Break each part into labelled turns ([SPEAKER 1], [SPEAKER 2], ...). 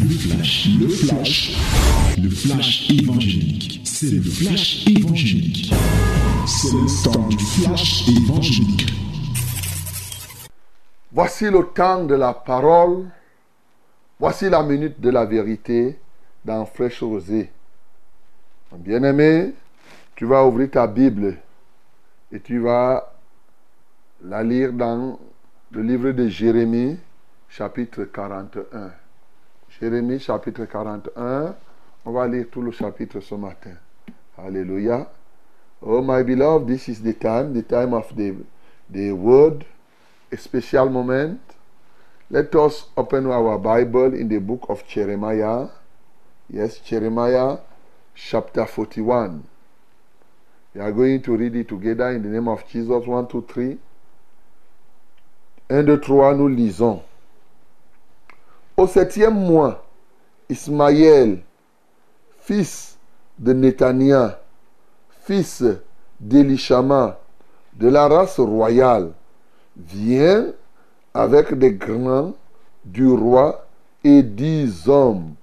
[SPEAKER 1] Le flash, le flash, le flash évangélique. C'est le flash évangélique. C'est le temps du flash évangélique.
[SPEAKER 2] Voici le temps de la parole. Voici la minute de la vérité dans Fraîche Rosée. Bien-aimé, tu vas ouvrir ta Bible et tu vas la lire dans le livre de Jérémie, chapitre 41. Jérémie, chapitre 41. On va lire tout le chapitre ce matin. Alléluia. Oh, my beloved, this is the time, the time of the, word, a special moment. Let us open our Bible in the book of Jeremiah. Yes, Jeremiah, chapter 41. We are going to read it together in the name of Jesus. 1, 2, 3. 1, 2, 3, nous lisons. Au septième mois, Ismaël, fils de Netania, fils d'Elishama, de la race royale, vient avec des grands du roi et dix hommes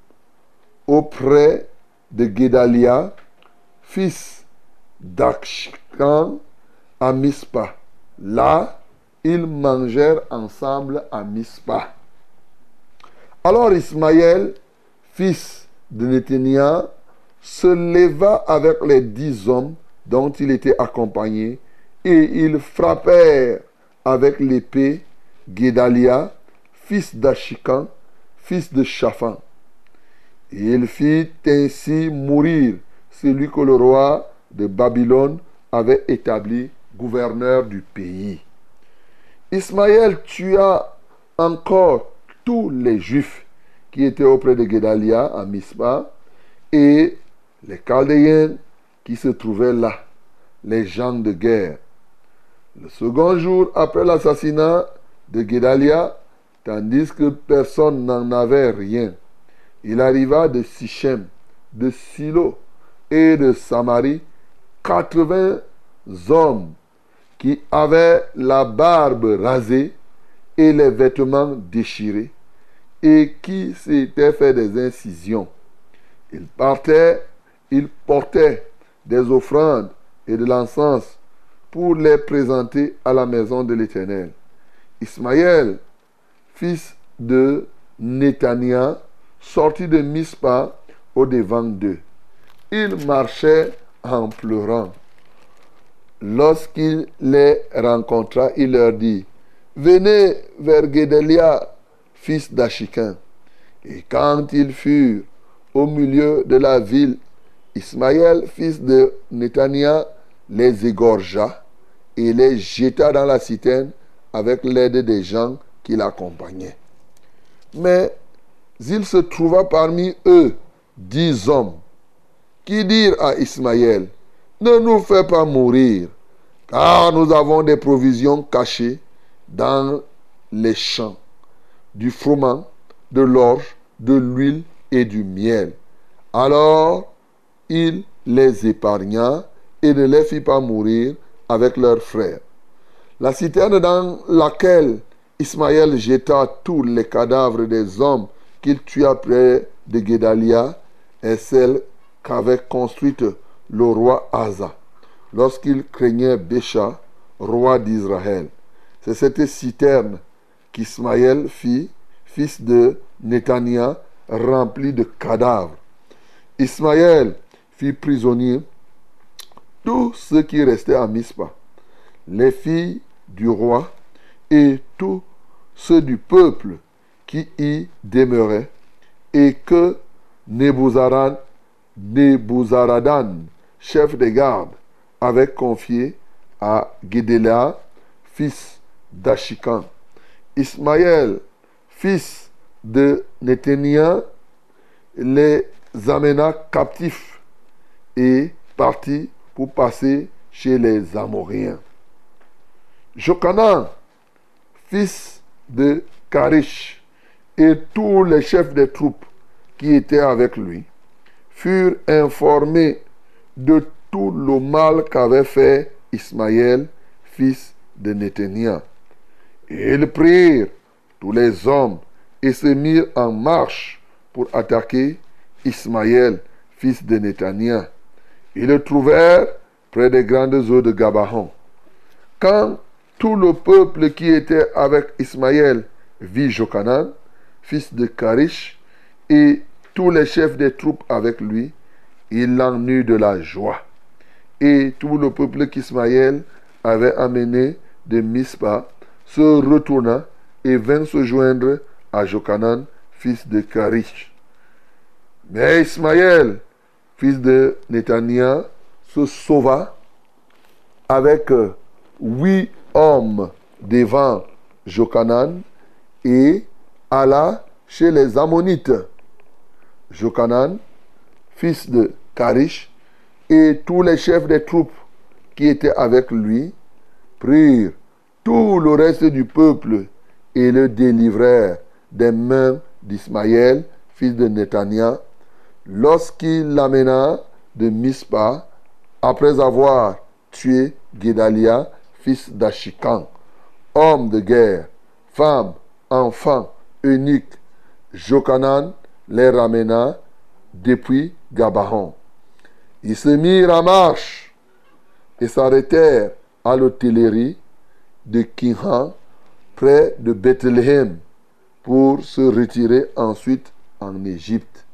[SPEAKER 2] auprès de Guédalia, fils d'Akshkan, à Mispa. Là, ils mangèrent ensemble à Mispa. Alors Ismaël, fils de Néthania, se leva avec les dix hommes dont il était accompagné, et ils frappèrent avec l'épée Guédalia, fils d'Achikan, fils de Shaphan. Et il fit ainsi mourir celui que le roi de Babylone avait établi gouverneur du pays. Ismaël tua encore tous les Juifs qui étaient auprès de Guédalia à Mispa et les Chaldéens qui se trouvaient là, les gens de guerre. Le second jour après l'assassinat de Guédalia, tandis que personne n'en avait rien, il arriva de Sichem, de Silo et de Samarie 80 hommes qui avaient la barbe rasée et les vêtements déchirés et qui s'étaient fait des incisions. Ils partaient, ils portaient des offrandes et de l'encens pour les présenter à la maison de l'Éternel. Ismaël, fils de Netania, sortit de Mispa au devant d'eux. Il marchait en pleurant. Lorsqu'il les rencontra, il leur dit, Venez vers Guédelia, fils d'Achikin. Et quand ils furent au milieu de la ville, Ismaël, fils de Netania, les égorgea et les jeta dans la citerne avec l'aide des gens qui l'accompagnaient. Mais il se trouva parmi eux dix hommes qui dirent à Ismaël, ne nous fais pas mourir, car nous avons des provisions cachées dans les champs, du froment, de l'orge, de l'huile et du miel. Alors il les épargna et ne les fit pas mourir avec leurs frères. La citerne dans laquelle Ismaël jeta tous les cadavres des hommes qu'il tua près de Guédalia est celle qu'avait construite le roi Asa lorsqu'il craignait Bécha, roi d'Israël. C'est cette citerne qu'Ismaël fit, fils de Netania, remplie de cadavres. Ismaël fit prisonnier tous ceux qui restaient à Mispa, les filles du roi et tous ceux du peuple qui y demeuraient, et que Nebuzaradan, chef des gardes, avait confié à Guédéla, fils d'Achikan. Ismaël, fils de Nethénia, les amena captifs et partit pour passer chez les Amoriens. Jokanan, fils de Karish, et tous les chefs des troupes qui étaient avec lui furent informés de tout le mal qu'avait fait Ismaël, fils de Nethénia. Et ils prirent tous les hommes et se mirent en marche pour attaquer Ismaël, fils de Néthania. Ils le trouvèrent près des grandes eaux de Gabaon. Quand tout le peuple qui était avec Ismaël vit Jokanan, fils de Karish, et tous les chefs des troupes avec lui, il en eut de la joie. Et tout le peuple qu'Ismaël avait amené de Mispa se retourna et vint se joindre à Jokanan, fils de Karish. Mais Ismaël, fils de Netania, se sauva avec huit hommes devant Jokanan et alla chez les Ammonites. Jokanan, fils de Karish, et tous les chefs des troupes qui étaient avec lui prirent tout le reste du peuple et le délivrèrent des mains d'Ismaël, fils de Netania, lorsqu'il l'amena de Mispa, après avoir tué Guédalia, fils d'Achikan, homme de guerre, femme, enfant, unique, Jokanan les ramena depuis Gabaron. Ils se mirent en marche et s'arrêtèrent à l'hôtellerie de Kinhan, près de Bethléem, pour se retirer ensuite en Égypte,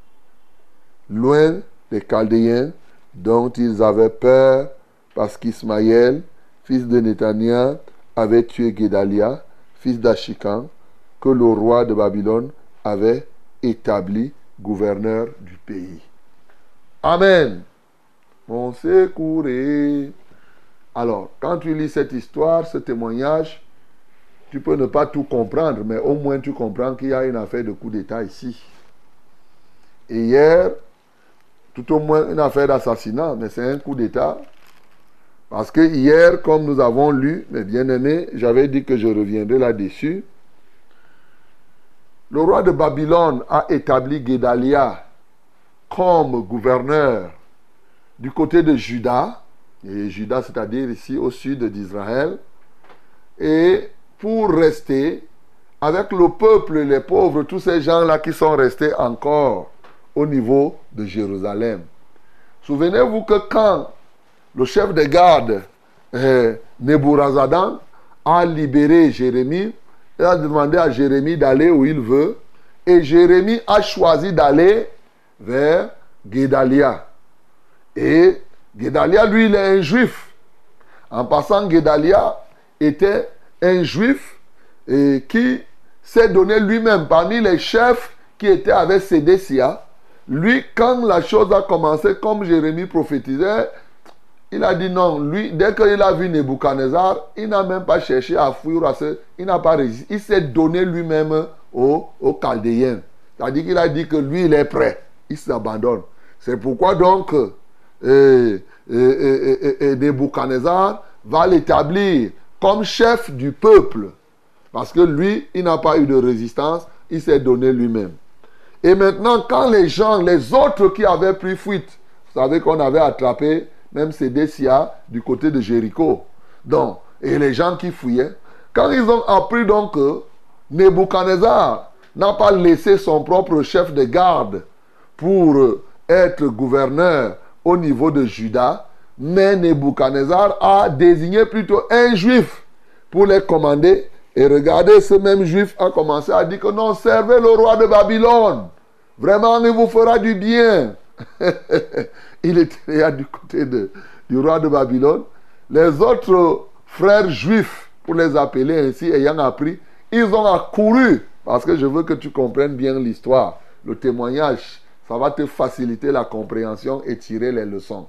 [SPEAKER 2] loin des Chaldéens dont ils avaient peur parce qu'Ismaël, fils de Netania, avait tué Guédalia, fils d'Achikan, que le roi de Babylone avait établi gouverneur du pays. Amen. Mon secours Alors, quand tu lis cette histoire, ce témoignage, tu peux ne pas tout comprendre, mais au moins tu comprends qu'il y a une affaire de coup d'État ici. Et hier, tout au moins une affaire d'assassinat, mais c'est un coup d'État. Parce que hier, comme nous avons lu, mes bien-aimés, j'avais dit que je reviendrai là-dessus. Le roi de Babylone a établi Guédalia comme gouverneur du côté de Juda, et Juda c'est-à-dire ici au sud d'Israël, et pour rester avec le peuple, les pauvres, tous ces gens-là qui sont restés encore au niveau de Jérusalem. Souvenez-vous que quand le chef de garde, Neburazadan, a libéré Jérémie, il a demandé à Jérémie d'aller où il veut, et Jérémie a choisi d'aller vers Guédalia. Et Guédalia, lui, il est un juif. En passant, Guédalia était un juif et qui s'est donné lui-même parmi les chefs qui étaient avec Sédécia. Lui, quand la chose a commencé, comme Jérémie prophétisait, il a dit non. Lui, dès qu'il a vu Nebuchadnezzar, il n'a même pas cherché à fuir. À ce, il n'a pas résisté. Il s'est donné lui-même aux, aux Chaldéens. C'est-à-dire qu'il a dit que lui, il est prêt. Il s'abandonne. C'est pourquoi donc, euh, et, Nebuchadnezzar va l'établir comme chef du peuple. Parce que lui, il n'a pas eu de résistance, il s'est donné lui-même. Et maintenant, quand les gens, les autres qui avaient pris fuite, vous savez qu'on avait attrapé même Sédécia du côté de Jéricho. Donc, et les gens qui fouillaient, quand ils ont appris donc que Nebuchadnezzar n'a pas laissé son propre chef de garde pour être gouverneur au niveau de Juda, mais Nebuchadnezzar a désigné plutôt un juif pour les commander. Et regardez, ce même juif a commencé à dire que non, servez le roi de Babylone. Vraiment, il vous fera du bien. il était du côté de, du roi de Babylone. Les autres frères juifs, pour les appeler ainsi, ayant appris, ils ont accouru. Parce que je veux que tu comprennes bien l'histoire, le témoignage. Ça va te faciliter la compréhension et tirer les leçons.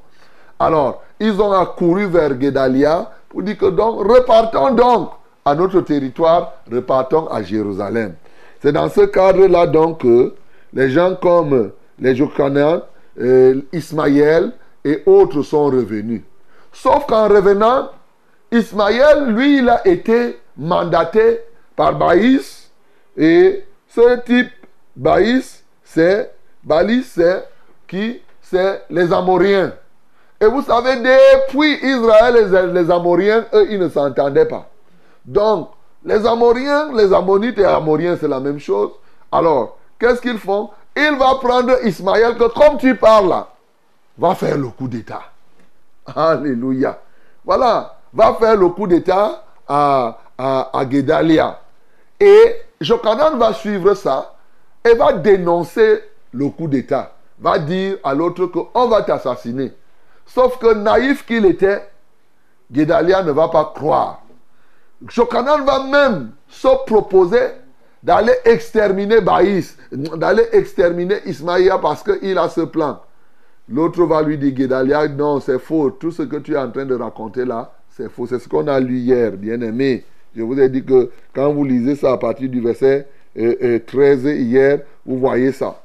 [SPEAKER 2] Alors, ils ont accouru vers Guédalia pour dire que donc, repartons donc à notre territoire, repartons à Jérusalem. C'est dans ce cadre-là donc que les gens comme les Jokanan, euh, Ismaël et autres sont revenus. Sauf qu'en revenant, Ismaël, lui, il a été mandaté par Baïs. Et ce type, Baïs, c'est Balis, c'est qui? C'est les Amoriens. Et vous savez, depuis Israël, les, Amoriens, eux, ils ne s'entendaient pas. Donc, les Amoriens, les Ammonites et Amoriens, c'est la même chose. Alors, qu'est-ce qu'ils font? Il va prendre Ismaël que comme tu parles là, va faire le coup d'état. Alléluia. Voilà, va faire le coup d'état à, à. Et Jokanan va suivre ça et va dénoncer le coup d'état. Va dire à l'autre qu'on va t'assassiner. Sauf que naïf qu'il était, Guédalia ne va pas croire. Jokanan va même se proposer d'aller exterminer Baïs, d'aller exterminer Ismaïa parce qu'il a ce plan. L'autre va lui dire, Guédalia, non, c'est faux. Tout ce que tu es en train de raconter là, c'est faux. C'est ce qu'on a lu hier, bien aimé. Je vous ai dit que quand vous lisez ça à partir du verset 13 hier, vous voyez ça.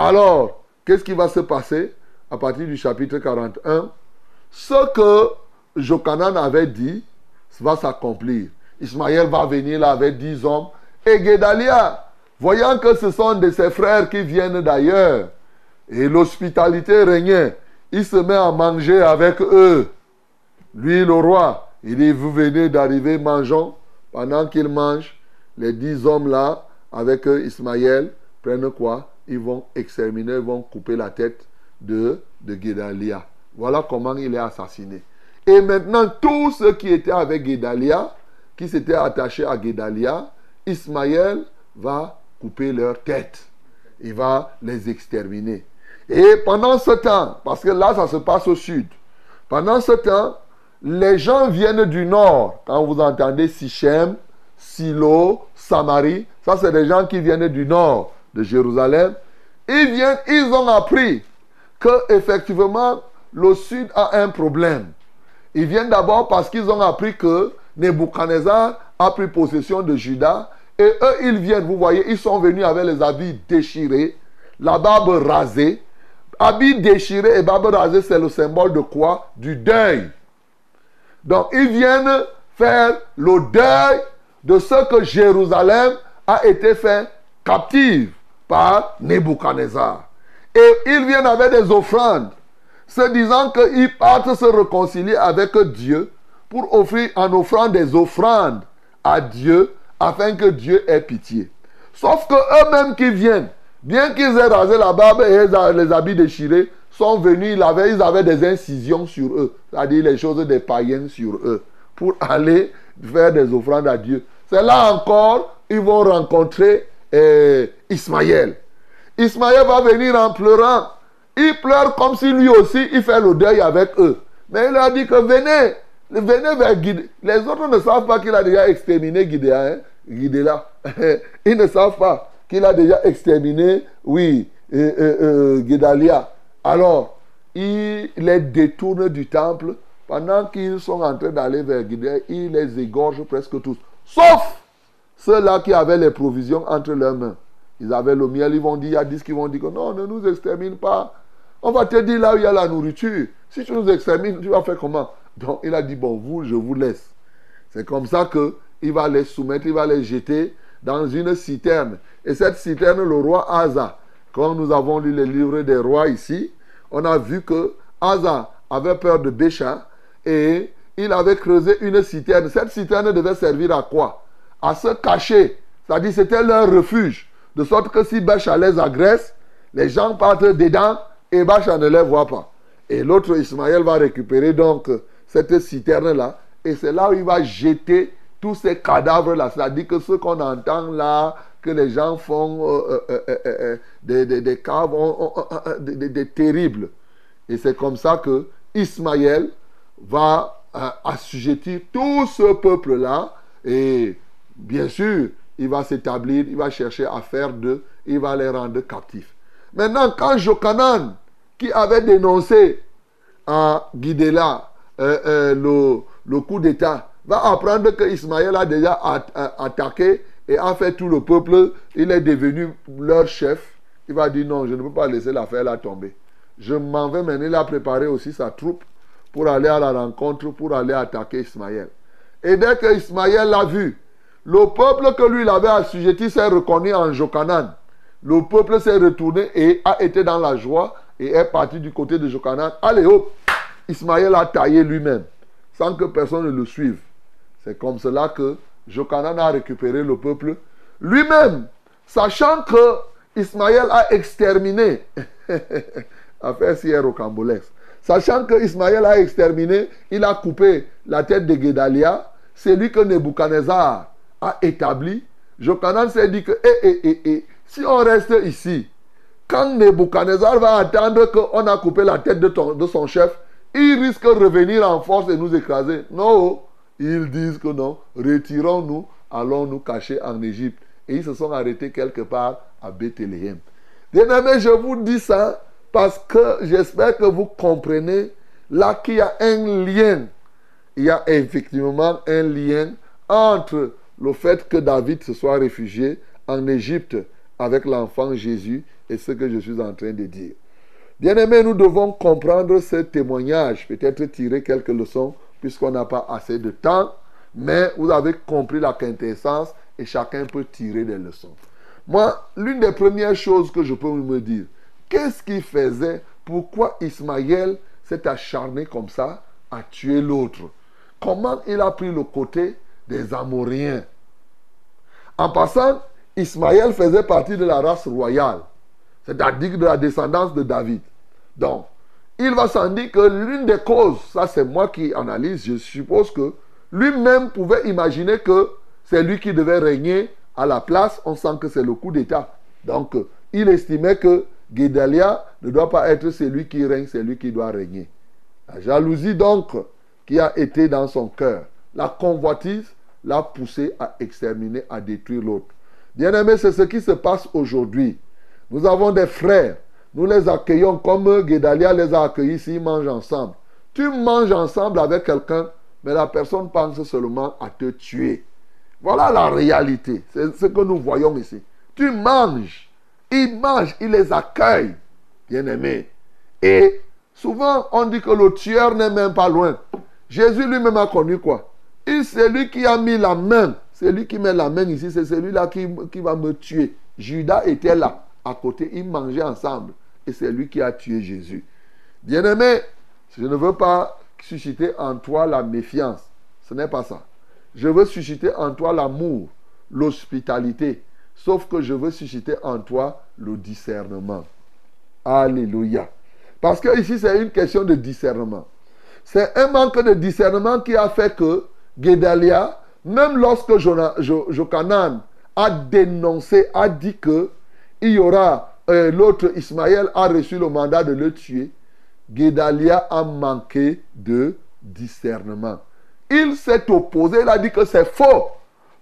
[SPEAKER 2] Alors, qu'est-ce qui va se passer à partir du chapitre 41 Ce que Jokanan avait dit va s'accomplir. Ismaël va venir là avec dix hommes. Et Guédalia, voyant que ce sont de ses frères qui viennent d'ailleurs, et l'hospitalité régnait, il se met à manger avec eux. Lui, le roi, il dit, vous venez d'arriver, mangeons. Pendant qu'il mange, les dix hommes-là, avec Ismaël, prennent quoi? Ils vont exterminer, ils vont couper la tête de, de Guédalia. Voilà comment il est assassiné. Et maintenant, tous ceux qui étaient avec Guédalia, qui s'étaient attachés à Guédalia, Ismaël va couper leur tête. Il va les exterminer. Et pendant ce temps, parce que là, ça se passe au sud, pendant ce temps, les gens viennent du nord. Quand vous entendez Sichem, Silo, Samarie, ça c'est des gens qui viennent du nord de Jérusalem. Ils viennent, ils ont appris que effectivement le sud a un problème. Ils viennent d'abord parce qu'ils ont appris que Nebuchadnezzar a pris possession de Juda. Et eux, ils viennent, vous voyez, ils sont venus avec les habits déchirés, la barbe rasée. Habits déchirés et barbe rasée, c'est le symbole de quoi? Du deuil. Donc, ils viennent faire le deuil de ce que Jérusalem a été fait captive par Nebuchadnezzar. Et ils viennent avec des offrandes se disant qu'ils partent se réconcilier avec Dieu pour offrir en offrant des offrandes à Dieu afin que Dieu ait pitié. Sauf que eux-mêmes qui viennent, bien qu'ils aient rasé la barbe et les habits déchirés, sont venus, ils avaient, ils avaient des incisions sur eux, c'est-à-dire les choses des païens sur eux, pour aller faire des offrandes à Dieu. C'est là encore, ils vont rencontrer eh, Ismaël. Ismaël va venir en pleurant il pleure comme si lui aussi, il fait le deuil avec eux. Mais il a dit que venez, venez vers Guidé. Les autres ne savent pas qu'il a déjà exterminé Guidéa, hein? Ils ne savent pas qu'il a déjà exterminé, oui, euh, euh, Alors, il les détourne du temple. Pendant qu'ils sont en train d'aller vers Guidéa, il les égorge presque tous. Sauf ceux-là qui avaient les provisions entre leurs mains. Ils avaient le miel, ils vont dire, il y a 10 qui vont dire que non, ne nous extermine pas. On va te dire là où il y a la nourriture. Si tu nous examines, tu vas faire comment? Donc il a dit, bon, vous, je vous laisse. C'est comme ça que il va les soumettre, il va les jeter dans une citerne. Et cette citerne, le roi Asa, quand nous avons lu les livres des rois ici, on a vu que Asa avait peur de Bécha et il avait creusé une citerne. Cette citerne devait servir à quoi? À se cacher. C'est-à-dire c'était leur refuge. De sorte que si Bécha les agresse, les gens partent dedans et Bacha ne les voit pas. Et l'autre Ismaël va récupérer donc cette citerne-là. Et c'est là où il va jeter tous ces cadavres-là. C'est-à-dire que ce qu'on entend là, que les gens font des, des, caves des, terribles. Et c'est comme ça que Ismaël va assujettir tout ce peuple-là. Et bien sûr, il va s'établir, il va chercher à faire d'eux, il va les rendre captifs. Maintenant, quand Jokanan, qui avait dénoncé à Guidela euh, euh, le, le, coup d'État, va apprendre que Ismaël a déjà attaqué et a fait tout le peuple, il est devenu leur chef. Il va dire non, je ne peux pas laisser l'affaire là tomber. Je m'en vais maintenant. Il a préparé aussi sa troupe pour aller à la rencontre, pour aller attaquer Ismaël. Et dès que Ismaël l'a vu, le peuple que lui il avait assujetti s'est reconnu en Jokanan le peuple s'est retourné et a été dans la joie et est parti du côté de Jokanan. Allez hop, Ismaël a taillé lui-même, sans que personne ne le suive. C'est comme cela que Jokanan a récupéré le peuple lui-même, sachant que Ismaël a exterminé, affaire au Cambolex, sachant que Ismaël a exterminé, il a coupé la tête de Guédalia, c'est lui que Nebuchadnezzar a établi. Jokanan s'est dit que, eh, eh, eh, eh, si on reste ici, quand Nebuchadnezzar va attendre qu'on a coupé la tête de, son chef, il risque de revenir en force et nous écraser. Non, ils disent que non, retirons-nous, allons nous cacher en Égypte. Et ils se sont arrêtés quelque part à Bethléem. Bien aimé, je vous dis ça parce que j'espère que vous comprenez là qu'il y a un lien. Il y a effectivement un lien entre le fait que David se soit réfugié en Égypte avec l'enfant Jésus et ce que je suis en train de dire. Bien aimé, nous devons comprendre ce témoignage, peut-être tirer quelques leçons, puisqu'on n'a pas assez de temps, mais vous avez compris la quintessence et chacun peut tirer des leçons. Moi, l'une des premières choses que je peux me dire, qu'est-ce qu'il faisait Pourquoi Ismaël s'est acharné comme ça à tuer l'autre? Comment il a pris le côté des Amoréens En passant, Ismaël faisait partie de la race royale, c'est-à-dire de la descendance de David. Donc, il va s'en dire que l'une des causes, ça c'est moi qui analyse, je suppose que lui-même pouvait imaginer que c'est lui qui devait régner à la place. On sent que c'est le coup d'État. Donc, il estimait que Guédalia ne doit pas être celui qui règne, c'est lui qui doit régner. La jalousie, donc, qui a été dans son cœur, la convoitise l'a poussé à exterminer, à détruire l'autre. Bien aimé, c'est ce qui se passe aujourd'hui. Nous avons des frères nous les accueillons comme Guédalia les a accueillis s'ils mangent ensemble. Tu manges ensemble avec quelqu'un, mais la personne pense seulement à te tuer. Voilà la réalité. C'est ce que nous voyons ici. Tu manges. Il mange, il les accueille, bien-aimés. Et souvent, on dit que le tueur n'est même pas loin. Jésus lui-même a connu quoi? C'est lui qui a mis la main. C'est lui qui met la main ici. C'est celui-là qui, qui va me tuer. Judas était là, à côté. Ils mangeaient ensemble et c'est lui qui a tué Jésus. Bien-aimé, je ne veux pas susciter en toi la méfiance. Ce n'est pas ça. Je veux susciter en toi l'amour, l'hospitalité. Sauf que je veux susciter en toi le discernement. Alléluia. Parce que ici, c'est une question de discernement. C'est un manque de discernement qui a fait que Guédalia, même lorsque Jokanan a dénoncé, a dit que il y aura l'autre Ismaël a reçu le mandat de le tuer, Guédalia a manqué de discernement. Il s'est opposé, il a dit que c'est faux.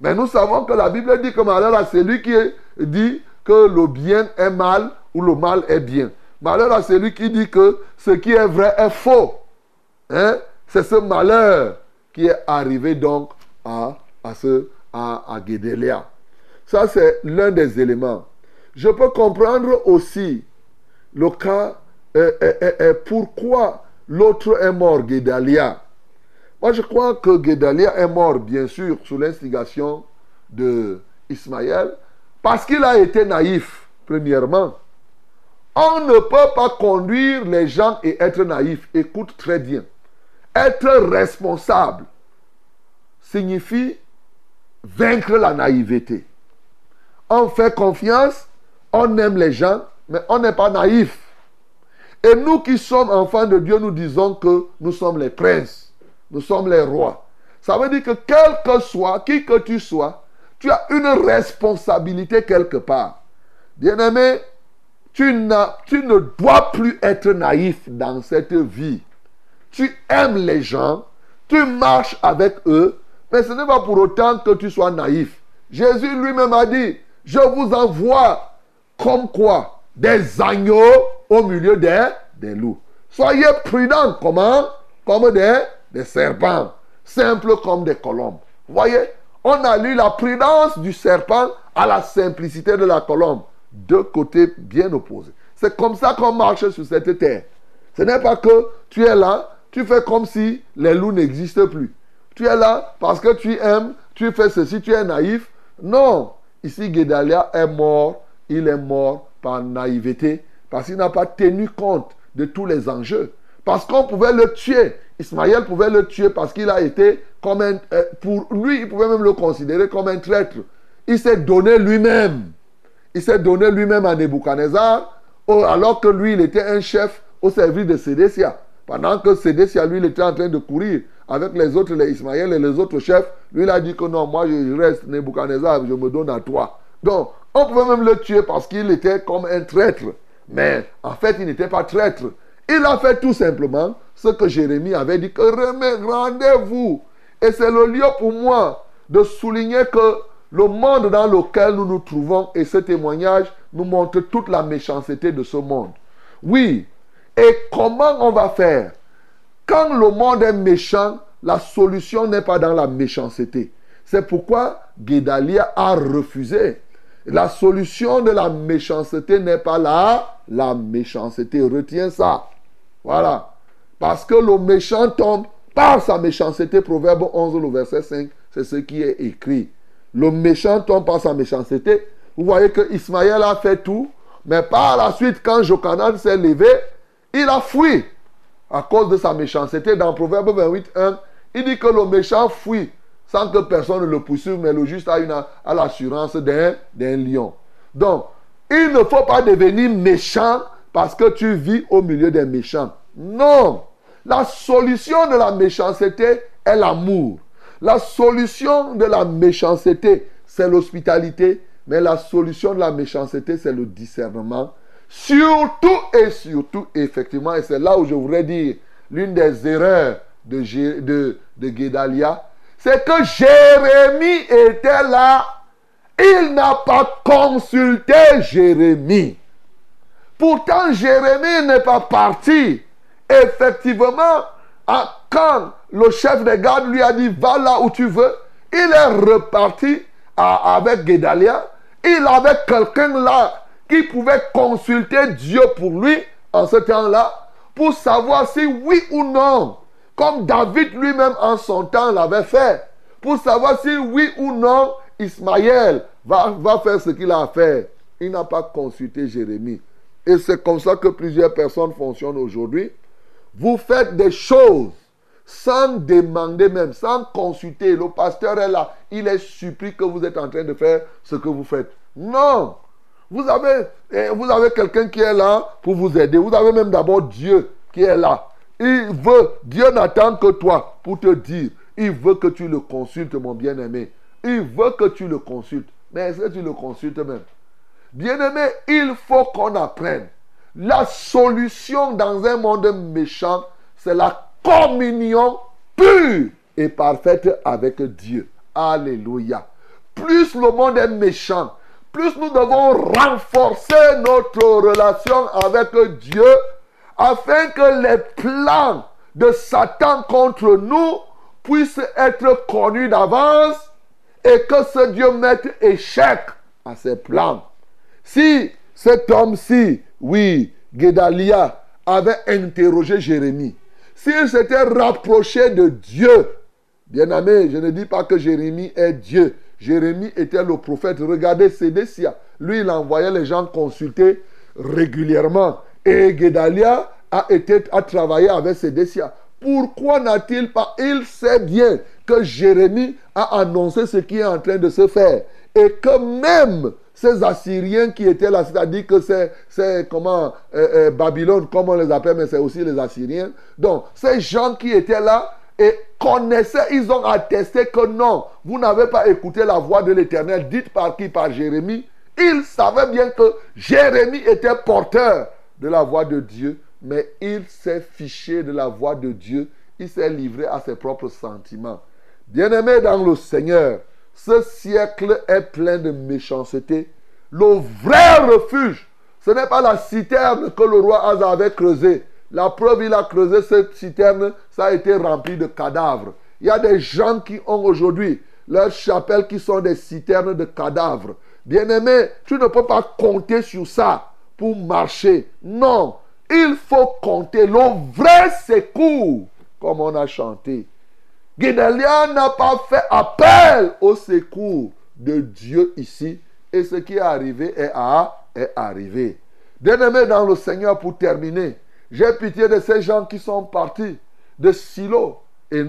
[SPEAKER 2] Mais nous savons que la Bible dit que malheur à celui qui dit que le bien est mal ou le mal est bien. Malheur à celui qui dit que ce qui est vrai est faux. Hein? C'est ce malheur qui est arrivé donc à, à, ce, à, à Ça, c'est l'un des éléments. Je peux comprendre aussi le cas, euh, euh, euh, pourquoi l'autre est mort, Guédalia. Moi, je crois que Guédalia est mort, bien sûr, sous l'instigation de Ismaël, parce qu'il a été naïf, premièrement. On ne peut pas conduire les gens et être naïf. Écoute très bien. Être responsable signifie vaincre la naïveté. On fait confiance on aime les gens, mais on n'est pas naïf. Et nous qui sommes enfants de Dieu, nous disons que nous sommes les princes, nous sommes les rois. Ça veut dire que quel que soit, qui que tu sois, tu as une responsabilité quelque part. Bien-aimé, tu, tu ne dois plus être naïf dans cette vie. Tu aimes les gens, tu marches avec eux, mais ce n'est pas pour autant que tu sois naïf. Jésus lui-même a dit, je vous envoie comme quoi? Des agneaux au milieu des, des loups. Soyez prudents, comment? Comme des, des serpents, simples comme des colombes. Voyez, on a lu la prudence du serpent à la simplicité de la colombe. Deux côtés bien opposés. C'est comme ça qu'on marche sur cette terre. Ce n'est pas que tu es là, tu fais comme si les loups n'existent plus. Tu es là parce que tu aimes, tu fais ceci, tu es naïf. Non, ici Guédalia est mort il est mort par naïveté, parce qu'il n'a pas tenu compte de tous les enjeux. Parce qu'on pouvait le tuer. Ismaël pouvait le tuer parce qu'il a été comme un... Euh, pour lui, il pouvait même le considérer comme un traître. Il s'est donné lui-même. il s'est donné lui-même à Nebuchadnezzar, alors que lui, il était un chef au service de Sédécia. Pendant que Sédécia, lui, il était en train de courir avec les autres, les Ismaël et les autres chefs, lui, il a dit que non, moi, je reste Nebuchadnezzar, je me donne à toi. Donc, on pouvait même le tuer parce qu'il était comme un traître. Mais en fait, il n'était pas traître. Il a fait tout simplement ce que Jérémie avait dit, que rendez-vous. Et c'est le lieu pour moi de souligner que le monde dans lequel nous nous trouvons et ce témoignage nous montre toute la méchanceté de ce monde. Oui. Et comment on va faire? Quand le monde est méchant, la solution n'est pas dans la méchanceté. C'est pourquoi Guédalia a refusé. La solution de la méchanceté n'est pas là, la méchanceté. Retiens ça. Voilà. Parce que le méchant tombe par sa méchanceté. Proverbe 11, le verset 5, c'est ce qui est écrit. Le méchant tombe par sa méchanceté. Vous voyez que Ismaël a fait tout. Mais par la suite, quand Jokanan s'est levé, il a fui à cause de sa méchanceté. Dans Proverbe 28, 1, il dit que le méchant fuit sans que personne ne le poursuive, mais le juste a, l'assurance d'un lion. Donc, il ne faut pas devenir méchant parce que tu vis au milieu des méchants. Non. La solution de la méchanceté est l'amour. La solution de la méchanceté, c'est l'hospitalité. Mais la solution de la méchanceté, c'est le discernement. Surtout et surtout, effectivement, et c'est là où je voudrais dire l'une des erreurs de, Guédalia, c'est que Jérémie était là. Il n'a pas consulté Jérémie. Pourtant, Jérémie n'est pas parti. Effectivement, quand le chef des gardes lui a dit va là où tu veux, il est reparti avec Guédalia. Il avait quelqu'un là qui pouvait consulter Dieu pour lui en ce temps-là pour savoir si oui ou non, comme David lui-même en son temps l'avait fait, pour savoir si oui ou non Ismaël va, va faire ce qu'il a à faire. Il n'a pas consulté Jérémie. Et c'est comme ça que plusieurs personnes fonctionnent aujourd'hui. Vous faites des choses sans demander même, sans consulter. Le pasteur est là. Il est surpris que vous êtes en train de faire ce que vous faites. Non. Vous avez, eh, vous avez quelqu'un qui est là pour vous aider. Vous avez même d'abord Dieu qui est là. Il veut, Dieu n'attend que toi pour te dire. Il veut que tu le consultes, mon bien-aimé. Il veut que tu le consultes. Mais est-ce que tu le consultes même? Bien-aimé, il faut qu'on apprenne. La solution dans un monde méchant, c'est la communion pure et parfaite avec Dieu. Alléluia. Plus le monde est méchant, plus nous devons renforcer notre relation avec Dieu afin que les plans de Satan contre nous puissent être connus d'avance et que ce Dieu mette échec à ses plans. Si cet homme-ci, oui, Guédalia, avait interrogé Jérémie, s'il s'était rapproché de Dieu, bien aimé, je ne dis pas que Jérémie est Dieu. Jérémie était le prophète. Regardez Sédécia. Lui, il envoyait les gens consulter régulièrement. Et Guédalia a, été, a travaillé avec Sédécia. Pourquoi n'a-t-il pas Il sait bien que Jérémie a annoncé ce qui est en train de se faire. Et que même ces Assyriens qui étaient là, c'est-à-dire que c'est comment euh, euh, Babylone, comme on les appelle, mais c'est aussi les Assyriens. Donc, ces gens qui étaient là et connaissaient, ils ont attesté que non, vous n'avez pas écouté la voix de l'Éternel, dite par qui? Par Jérémie. Ils savaient bien que Jérémie était porteur de la voix de Dieu, mais il s'est fiché de la voix de Dieu, il s'est livré à ses propres sentiments. Bien-aimé dans le Seigneur, ce siècle est plein de méchanceté. Le vrai refuge, ce n'est pas la citerne que le roi Asa avait creusée. La preuve, il a creusé cette citerne, ça a été rempli de cadavres. Il y a des gens qui ont aujourd'hui leurs chapelles qui sont des citernes de cadavres. Bien-aimé, tu ne peux pas compter sur ça pour marcher. Non, il faut compter le vrai secours, comme on a chanté. Guédalia n'a pas fait appel au secours de Dieu ici. Et ce qui est arrivé est, est arrivé. Bien-aimé dans le Seigneur, pour terminer, j'ai pitié de ces gens qui sont partis de Silo. Et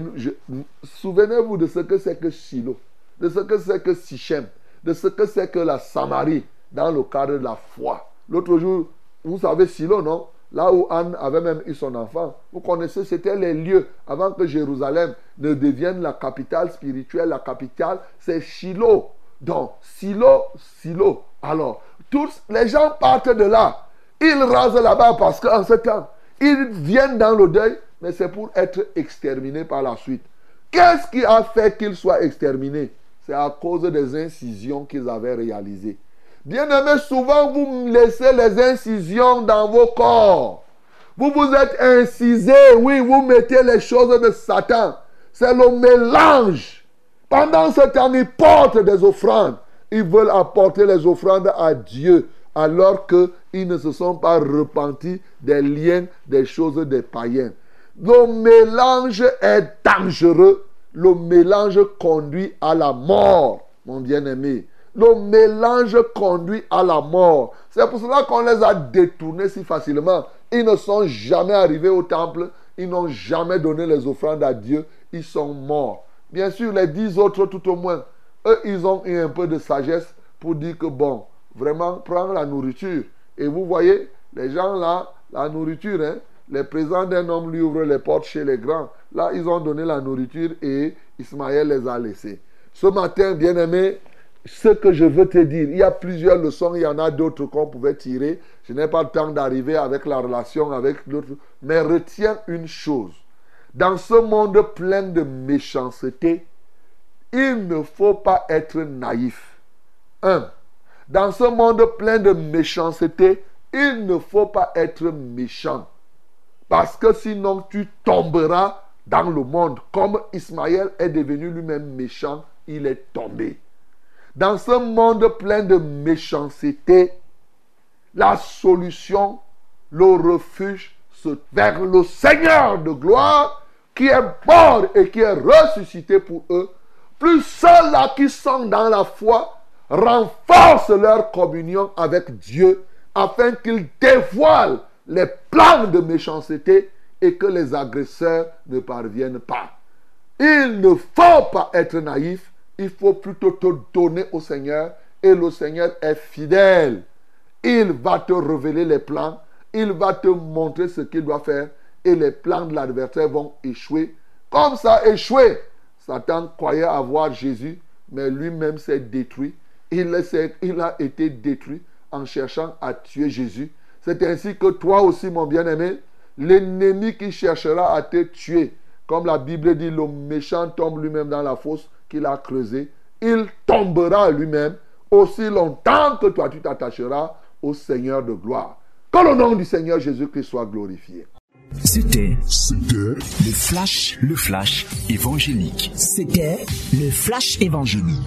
[SPEAKER 2] souvenez-vous de ce que c'est que Silo, de ce que c'est que Sichem, de ce que c'est que la Samarie. dans le cadre de la foi. L'autre jour, vous savez Silo, non? Là où Anne avait même eu son enfant. Vous connaissez, c'était les lieux avant que Jérusalem ne devienne la capitale spirituelle. La capitale, c'est Shiloh. Donc, Silo, Silo. Alors, tous les gens partent de là. Ils rasent là-bas parce qu'en ce temps, ils viennent dans le deuil, mais c'est pour être exterminés par la suite. Qu'est-ce qui a fait qu'ils soient exterminés? C'est à cause des incisions qu'ils avaient réalisées. Bien-aimés, souvent vous laissez les incisions dans vos corps. Vous vous êtes incisés, oui, vous mettez les choses de Satan. C'est le mélange. Pendant ce temps, ils portent des offrandes. Ils veulent apporter les offrandes à Dieu alors qu'ils ne se sont pas repentis des liens, des choses des païens. Le mélange est dangereux. Le mélange conduit à la mort, mon bien-aimé. Le mélange conduit à la mort. C'est pour cela qu'on les a détournés si facilement. Ils ne sont jamais arrivés au temple. Ils n'ont jamais donné les offrandes à Dieu. Ils sont morts. Bien sûr, les dix autres, tout au moins, eux, ils ont eu un peu de sagesse pour dire que, bon, vraiment, prendre la nourriture. Et vous voyez, les gens là, la nourriture, hein, les présents d'un homme lui ouvrent les portes chez les grands. Là, ils ont donné la nourriture et Ismaël les a laissés. Ce matin, bien-aimé, ce que je veux te dire, il y a plusieurs leçons, il y en a d'autres qu'on pouvait tirer. Je n'ai pas le temps d'arriver avec la relation avec l'autre. Mais retiens une chose. Dans ce monde plein de méchanceté, il ne faut pas être naïf. Un, dans ce monde plein de méchanceté, il ne faut pas être méchant. Parce que sinon tu tomberas dans le monde. Comme Ismaël est devenu lui-même méchant, il est tombé. Dans ce monde plein de méchanceté, la solution, le refuge, se vers le Seigneur de gloire qui est mort et qui est ressuscité pour eux. Plus ceux-là qui sont dans la foi renforcent leur communion avec Dieu afin qu'ils dévoilent les plans de méchanceté et que les agresseurs ne parviennent pas. Il ne faut pas être naïf, il faut plutôt te donner au Seigneur et le Seigneur est fidèle. Il va te révéler les plans, il va te montrer ce qu'il doit faire et les plans de l'adversaire vont échouer. Comme ça échoué, Satan croyait avoir Jésus, mais lui-même s'est détruit. Il, il a été détruit en cherchant à tuer Jésus. C'est ainsi que toi aussi, mon bien-aimé, l'ennemi qui cherchera à te tuer, comme la Bible dit, le méchant tombe lui-même dans la fosse qu'il a creusée, il tombera lui-même aussi longtemps que toi tu t'attacheras au Seigneur de gloire. Que le nom du Seigneur Jésus-Christ soit glorifié.
[SPEAKER 3] C'était
[SPEAKER 1] C'était
[SPEAKER 3] le flash, le flash évangélique.
[SPEAKER 4] C'était le flash évangélique.